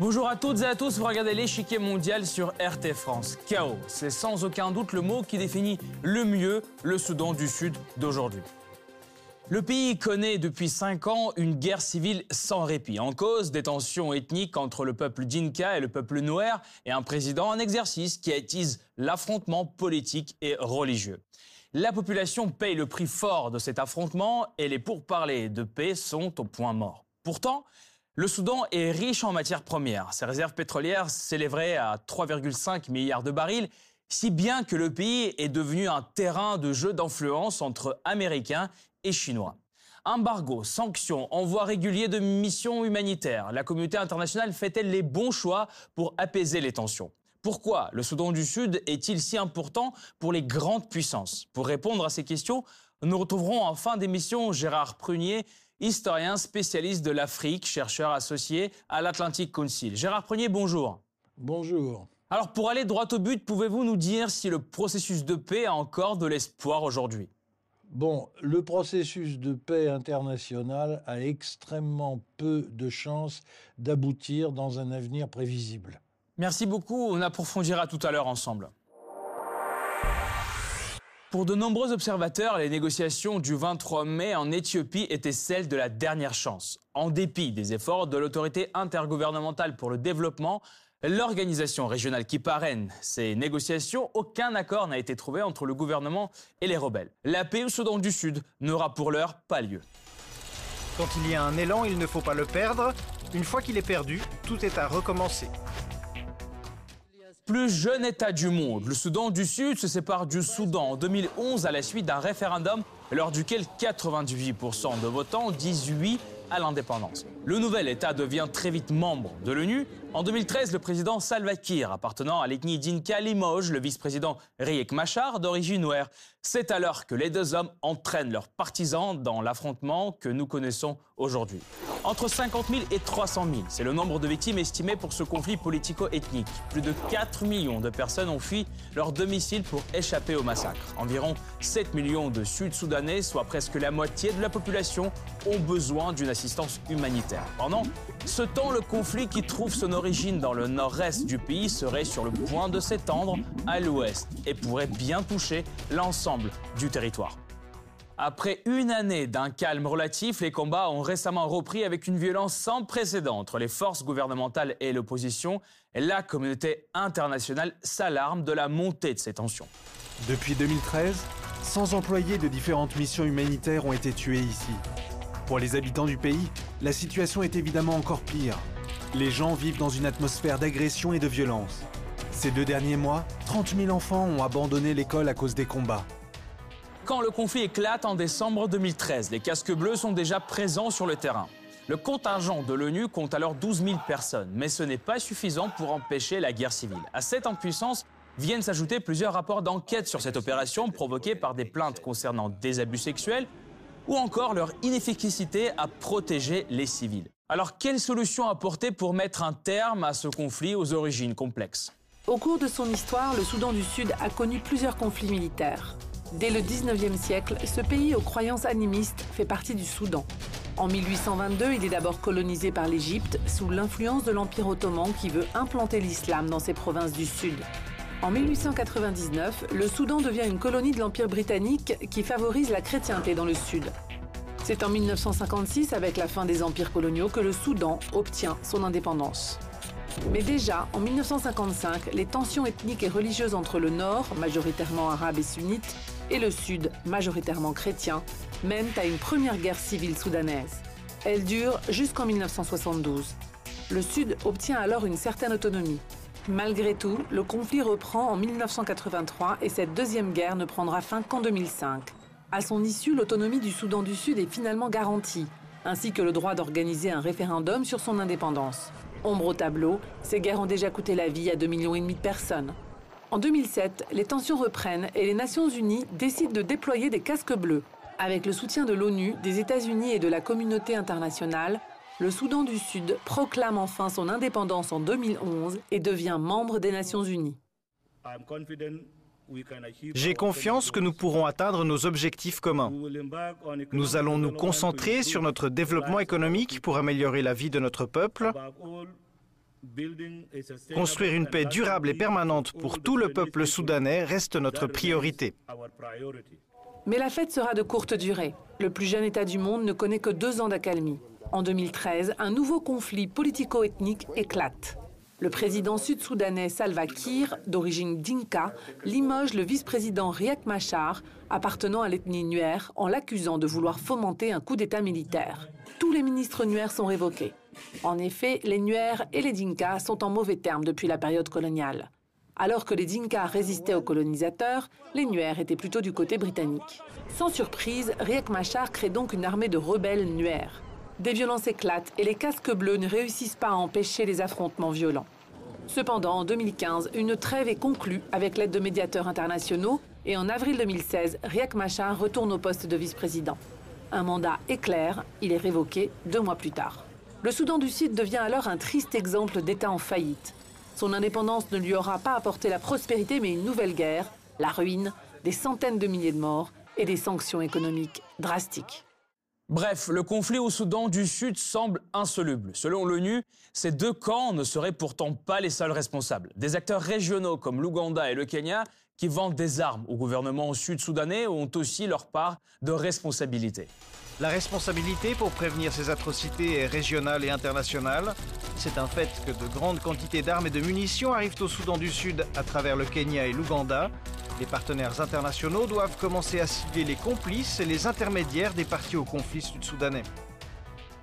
Bonjour à toutes et à tous, vous regardez l'échiquier mondial sur RT France. Chaos, c'est sans aucun doute le mot qui définit le mieux le Soudan du Sud d'aujourd'hui. Le pays connaît depuis cinq ans une guerre civile sans répit. En cause, des tensions ethniques entre le peuple Dinka et le peuple Nouer et un président en exercice qui attise l'affrontement politique et religieux. La population paye le prix fort de cet affrontement et les pourparlers de paix sont au point mort. Pourtant, le Soudan est riche en matières premières. Ses réserves pétrolières s'élèveraient à 3,5 milliards de barils, si bien que le pays est devenu un terrain de jeu d'influence entre Américains et Chinois. Embargo, sanctions, envoi régulier de missions humanitaires. La communauté internationale fait-elle les bons choix pour apaiser les tensions? Pourquoi le Soudan du Sud est-il si important pour les grandes puissances? Pour répondre à ces questions, nous retrouverons en fin d'émission Gérard Prunier, historien spécialiste de l'Afrique, chercheur associé à l'Atlantic Council. Gérard Prunier, bonjour. Bonjour. Alors pour aller droit au but, pouvez-vous nous dire si le processus de paix a encore de l'espoir aujourd'hui? Bon, le processus de paix international a extrêmement peu de chances d'aboutir dans un avenir prévisible. Merci beaucoup, on approfondira tout à l'heure ensemble. Pour de nombreux observateurs, les négociations du 23 mai en Éthiopie étaient celles de la dernière chance. En dépit des efforts de l'autorité intergouvernementale pour le développement, l'organisation régionale qui parraine ces négociations, aucun accord n'a été trouvé entre le gouvernement et les rebelles. La paix au Soudan du Sud n'aura pour l'heure pas lieu. Quand il y a un élan, il ne faut pas le perdre. Une fois qu'il est perdu, tout est à recommencer plus jeune État du monde, le Soudan du Sud se sépare du Soudan en 2011 à la suite d'un référendum lors duquel 98% de votants disent oui à l'indépendance. Le nouvel État devient très vite membre de l'ONU. En 2013, le président Salva Kiir, appartenant à l'ethnie Dinka, limoge le vice-président Riek Machar, d'origine ouer. C'est alors que les deux hommes entraînent leurs partisans dans l'affrontement que nous connaissons aujourd'hui. Entre 50 000 et 300 000, c'est le nombre de victimes estimées pour ce conflit politico-ethnique. Plus de 4 millions de personnes ont fui leur domicile pour échapper au massacre. Environ 7 millions de Sud-Soudanais, soit presque la moitié de la population, ont besoin d'une assistance humanitaire. Pendant ce temps, le conflit qui trouve son dans le nord-est du pays serait sur le point de s'étendre à l'ouest et pourrait bien toucher l'ensemble du territoire. Après une année d'un calme relatif, les combats ont récemment repris avec une violence sans précédent entre les forces gouvernementales et l'opposition. La communauté internationale s'alarme de la montée de ces tensions. Depuis 2013, 100 employés de différentes missions humanitaires ont été tués ici. Pour les habitants du pays, la situation est évidemment encore pire. Les gens vivent dans une atmosphère d'agression et de violence. Ces deux derniers mois, 30 000 enfants ont abandonné l'école à cause des combats. Quand le conflit éclate en décembre 2013, les casques bleus sont déjà présents sur le terrain. Le contingent de l'ONU compte alors 12 000 personnes, mais ce n'est pas suffisant pour empêcher la guerre civile. À cette impuissance viennent s'ajouter plusieurs rapports d'enquête sur cette opération provoquée par des plaintes concernant des abus sexuels ou encore leur inefficacité à protéger les civils. Alors, quelle solution apporter pour mettre un terme à ce conflit aux origines complexes? Au cours de son histoire, le Soudan du Sud a connu plusieurs conflits militaires. Dès le 19e siècle, ce pays aux croyances animistes fait partie du Soudan. En 1822, il est d'abord colonisé par l'Égypte sous l'influence de l'Empire ottoman qui veut implanter l'islam dans ses provinces du Sud. En 1899, le Soudan devient une colonie de l'Empire britannique qui favorise la chrétienté dans le Sud. C'est en 1956, avec la fin des empires coloniaux, que le Soudan obtient son indépendance. Mais déjà, en 1955, les tensions ethniques et religieuses entre le Nord, majoritairement arabe et sunnite, et le Sud, majoritairement chrétien, mènent à une première guerre civile soudanaise. Elle dure jusqu'en 1972. Le Sud obtient alors une certaine autonomie. Malgré tout, le conflit reprend en 1983 et cette deuxième guerre ne prendra fin qu'en 2005. À son issue, l'autonomie du Soudan du Sud est finalement garantie, ainsi que le droit d'organiser un référendum sur son indépendance. Ombre au tableau, ces guerres ont déjà coûté la vie à 2,5 millions de personnes. En 2007, les tensions reprennent et les Nations Unies décident de déployer des casques bleus. Avec le soutien de l'ONU, des États-Unis et de la communauté internationale, le Soudan du Sud proclame enfin son indépendance en 2011 et devient membre des Nations Unies. J'ai confiance que nous pourrons atteindre nos objectifs communs. Nous allons nous concentrer sur notre développement économique pour améliorer la vie de notre peuple Construire une paix durable et permanente pour tout le peuple soudanais reste notre priorité. Mais la fête sera de courte durée. Le plus jeune État du monde ne connaît que deux ans d'accalmie. En 2013, un nouveau conflit politico-ethnique éclate. Le président sud-soudanais Salva Kiir, d'origine Dinka, limoge le vice-président Riek Machar, appartenant à l'ethnie Nuer, en l'accusant de vouloir fomenter un coup d'État militaire. Tous les ministres Nuer sont révoqués. En effet, les Nuer et les Dinka sont en mauvais termes depuis la période coloniale. Alors que les Dinka résistaient aux colonisateurs, les Nuer étaient plutôt du côté britannique. Sans surprise, Riek Machar crée donc une armée de rebelles Nuer. Des violences éclatent et les casques bleus ne réussissent pas à empêcher les affrontements violents. Cependant, en 2015, une trêve est conclue avec l'aide de médiateurs internationaux et en avril 2016, Riek Machar retourne au poste de vice-président. Un mandat éclair, il est révoqué deux mois plus tard. Le Soudan du Sud devient alors un triste exemple d'État en faillite. Son indépendance ne lui aura pas apporté la prospérité mais une nouvelle guerre, la ruine, des centaines de milliers de morts et des sanctions économiques drastiques. Bref, le conflit au Soudan du Sud semble insoluble. Selon l'ONU, ces deux camps ne seraient pourtant pas les seuls responsables. Des acteurs régionaux comme l'Ouganda et le Kenya, qui vendent des armes au gouvernement sud-soudanais, ont aussi leur part de responsabilité. La responsabilité pour prévenir ces atrocités est régionale et internationale. C'est un fait que de grandes quantités d'armes et de munitions arrivent au Soudan du Sud à travers le Kenya et l'Ouganda. Les partenaires internationaux doivent commencer à cibler les complices et les intermédiaires des partis au conflit sud-soudanais.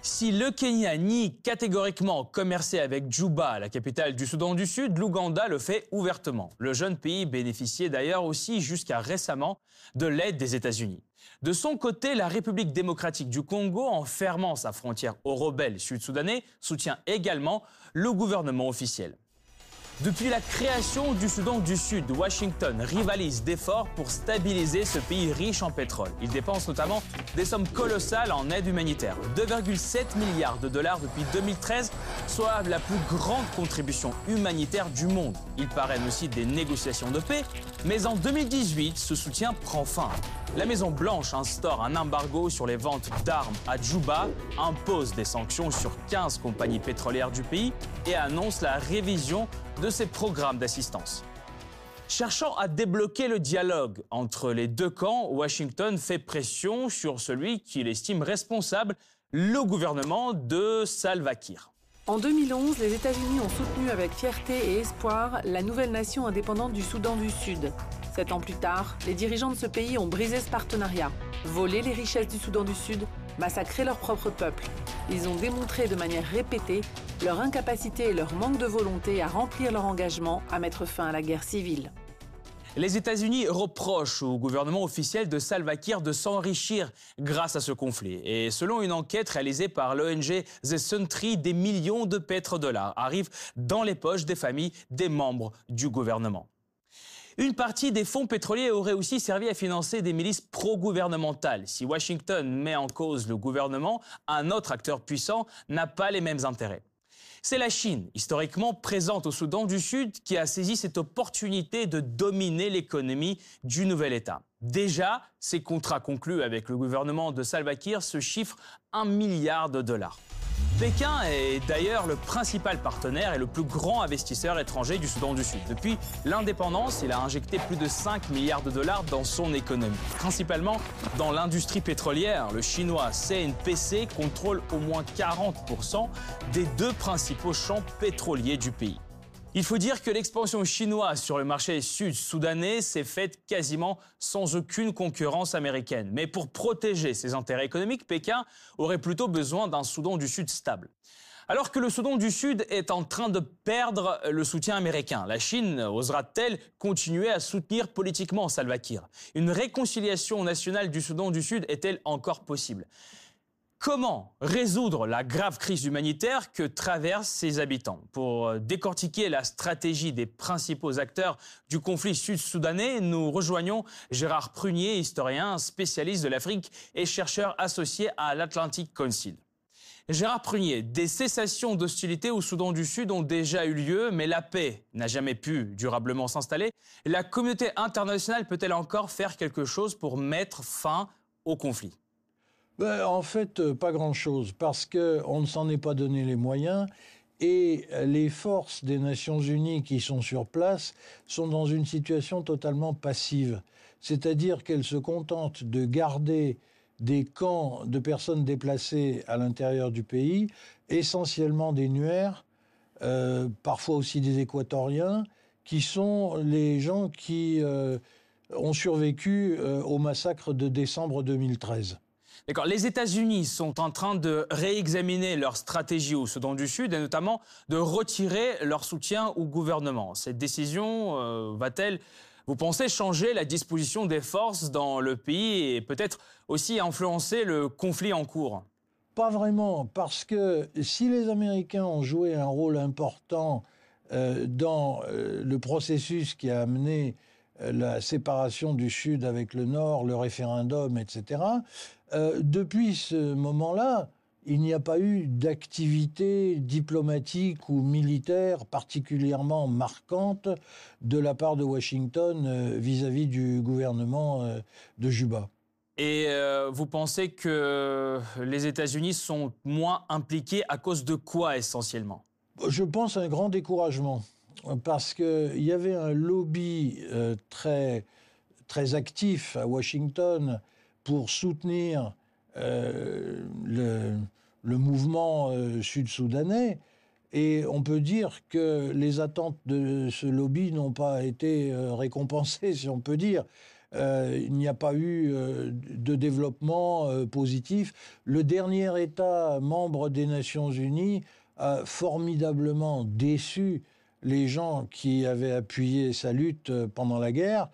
Si le Kenya nie catégoriquement commercer avec Juba, la capitale du Soudan du Sud, l'Ouganda le fait ouvertement. Le jeune pays bénéficiait d'ailleurs aussi jusqu'à récemment de l'aide des États-Unis. De son côté, la République démocratique du Congo, en fermant sa frontière aux rebelles sud-soudanais, soutient également le gouvernement officiel. Depuis la création du Soudan du Sud, Washington rivalise d'efforts pour stabiliser ce pays riche en pétrole. Il dépense notamment des sommes colossales en aide humanitaire. 2,7 milliards de dollars depuis 2013, soit la plus grande contribution humanitaire du monde. Il parraine aussi des négociations de paix, mais en 2018, ce soutien prend fin. La Maison-Blanche instaure un embargo sur les ventes d'armes à Juba, impose des sanctions sur 15 compagnies pétrolières du pays et annonce la révision de ses programmes d'assistance. Cherchant à débloquer le dialogue entre les deux camps, Washington fait pression sur celui qu'il estime responsable, le gouvernement de Salva Kiir. En 2011, les États-Unis ont soutenu avec fierté et espoir la nouvelle nation indépendante du Soudan du Sud. Sept ans plus tard, les dirigeants de ce pays ont brisé ce partenariat, volé les richesses du Soudan du Sud, massacré leur propre peuple. Ils ont démontré de manière répétée leur incapacité et leur manque de volonté à remplir leur engagement à mettre fin à la guerre civile. Les États-Unis reprochent au gouvernement officiel de Salva Kiir de s'enrichir grâce à ce conflit. Et selon une enquête réalisée par l'ONG The Sentry, des millions de pétrodollars arrivent dans les poches des familles des membres du gouvernement. Une partie des fonds pétroliers aurait aussi servi à financer des milices pro-gouvernementales. Si Washington met en cause le gouvernement, un autre acteur puissant n'a pas les mêmes intérêts. C'est la Chine, historiquement présente au Soudan du Sud, qui a saisi cette opportunité de dominer l'économie du nouvel État. Déjà, ces contrats conclus avec le gouvernement de Salva Kiir se chiffrent 1 milliard de dollars. Pékin est d'ailleurs le principal partenaire et le plus grand investisseur étranger du Soudan du Sud. Depuis l'indépendance, il a injecté plus de 5 milliards de dollars dans son économie, principalement dans l'industrie pétrolière. Le chinois CNPC contrôle au moins 40% des deux principaux champs pétroliers du pays. Il faut dire que l'expansion chinoise sur le marché sud-soudanais s'est faite quasiment sans aucune concurrence américaine. Mais pour protéger ses intérêts économiques, Pékin aurait plutôt besoin d'un Soudan du Sud stable. Alors que le Soudan du Sud est en train de perdre le soutien américain, la Chine osera-t-elle continuer à soutenir politiquement Salva Kiir? Une réconciliation nationale du Soudan du Sud est-elle encore possible? Comment résoudre la grave crise humanitaire que traversent ses habitants Pour euh, décortiquer la stratégie des principaux acteurs du conflit sud-soudanais, nous rejoignons Gérard Prunier, historien, spécialiste de l'Afrique et chercheur associé à l'Atlantic Council. Gérard Prunier, des cessations d'hostilité au Soudan du Sud ont déjà eu lieu, mais la paix n'a jamais pu durablement s'installer. La communauté internationale peut-elle encore faire quelque chose pour mettre fin au conflit? Ben, en fait, euh, pas grand-chose, parce qu'on ne s'en est pas donné les moyens Et les forces des Nations Unies qui sont sur place sont dans une situation totalement passive. C'est-à-dire qu'elles se contentent de garder des camps de personnes déplacées à l'intérieur du pays, essentiellement des Nuers, euh, parfois aussi des Équatoriens, qui sont les gens qui euh, ont survécu euh, au massacre de décembre 2013. Les États-Unis sont en train de réexaminer leur stratégie au Soudan du Sud et notamment de retirer leur soutien au gouvernement. Cette décision va-t-elle vous pensez changer la disposition des forces dans le pays et peut-être aussi influencer le conflit en cours? Pas vraiment, parce que si les Américains ont joué un rôle important euh, dans euh, le processus qui a amené euh, la séparation du Sud avec le Nord, le référendum, etc., depuis ce moment-là, il n'y a pas eu d'activité diplomatique ou militaire particulièrement marquante de la part de Washington euh, vis-à-vis du gouvernement euh, de Juba. Et euh, vous pensez que les États-Unis sont moins impliqués à cause de quoi essentiellement? Je pense à un grand découragement, parce qu'il y avait un lobby très, très actif à Washington pour soutenir le, le mouvement euh, sud-soudanais. Et on peut dire que les attentes de ce lobby n'ont pas été euh, récompensées, si on peut dire. Euh, il n'y a pas eu de développement positif. Le dernier État membre des Nations Unies a formidablement déçu les gens qui avaient appuyé sa lutte pendant la guerre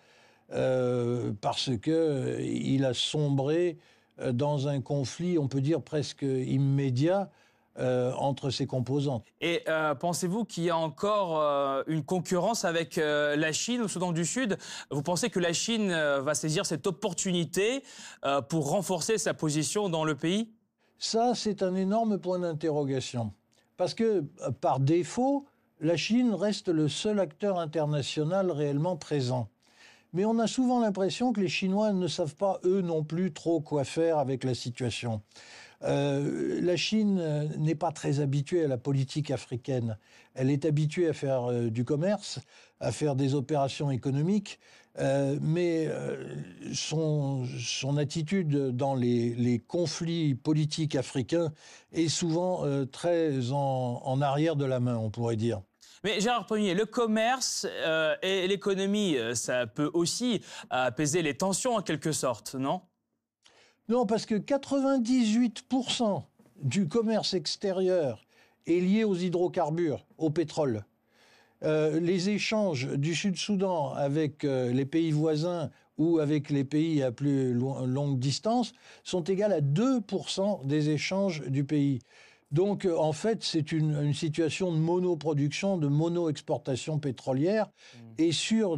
parce qu'il a sombré euh, dans un conflit, on peut dire presque immédiat, euh, entre ses composantes. Et euh, pensez-vous qu'il y a encore une concurrence avec la Chine au Soudan du Sud? Vous pensez que la Chine va saisir cette opportunité pour renforcer sa position dans le pays? Ça, c'est un énorme point d'interrogation. Parce que, par défaut, la Chine reste le seul acteur international réellement présent mais on a souvent l'impression que les Chinois ne savent pas, eux non plus, trop quoi faire avec la situation. Euh, la Chine euh, n'est pas très habituée à la politique africaine. Elle est habituée à faire euh, du commerce, à faire des opérations économiques, mais son, attitude dans les, conflits politiques africains est souvent très en, en arrière de la main, on pourrait dire. Mais Gérard Premier, le commerce euh, et l'économie, euh, ça peut aussi apaiser les tensions en quelque sorte, non? Non, parce que 98% du commerce extérieur est lié aux hydrocarbures, au pétrole. Euh, les échanges du Sud-Soudan avec les pays voisins ou avec les pays à plus longue distance sont égales à 2% des échanges du pays. Donc, euh, en fait, c'est une, situation de monoproduction, de mono-exportation pétrolière, mmh. et sur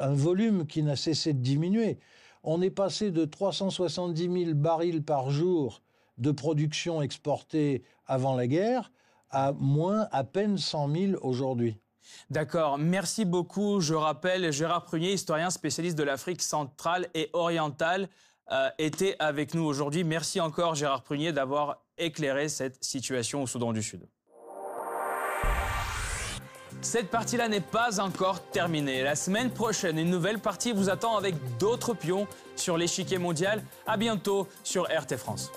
un volume qui n'a cessé de diminuer. On est passé de 370 000 barils par jour de production exportée avant la guerre à moins à peine 100 000 aujourd'hui. D'accord, merci beaucoup. Je rappelle, Gérard Prunier, historien spécialiste de l'Afrique centrale et orientale, euh, était avec nous aujourd'hui. Merci encore, Gérard Prunier, d'avoir éclairer cette situation au Soudan du Sud. Cette partie-là n'est pas encore terminée. La semaine prochaine, une nouvelle partie vous attend avec d'autres pions sur l'échiquier mondial. À bientôt sur RT France.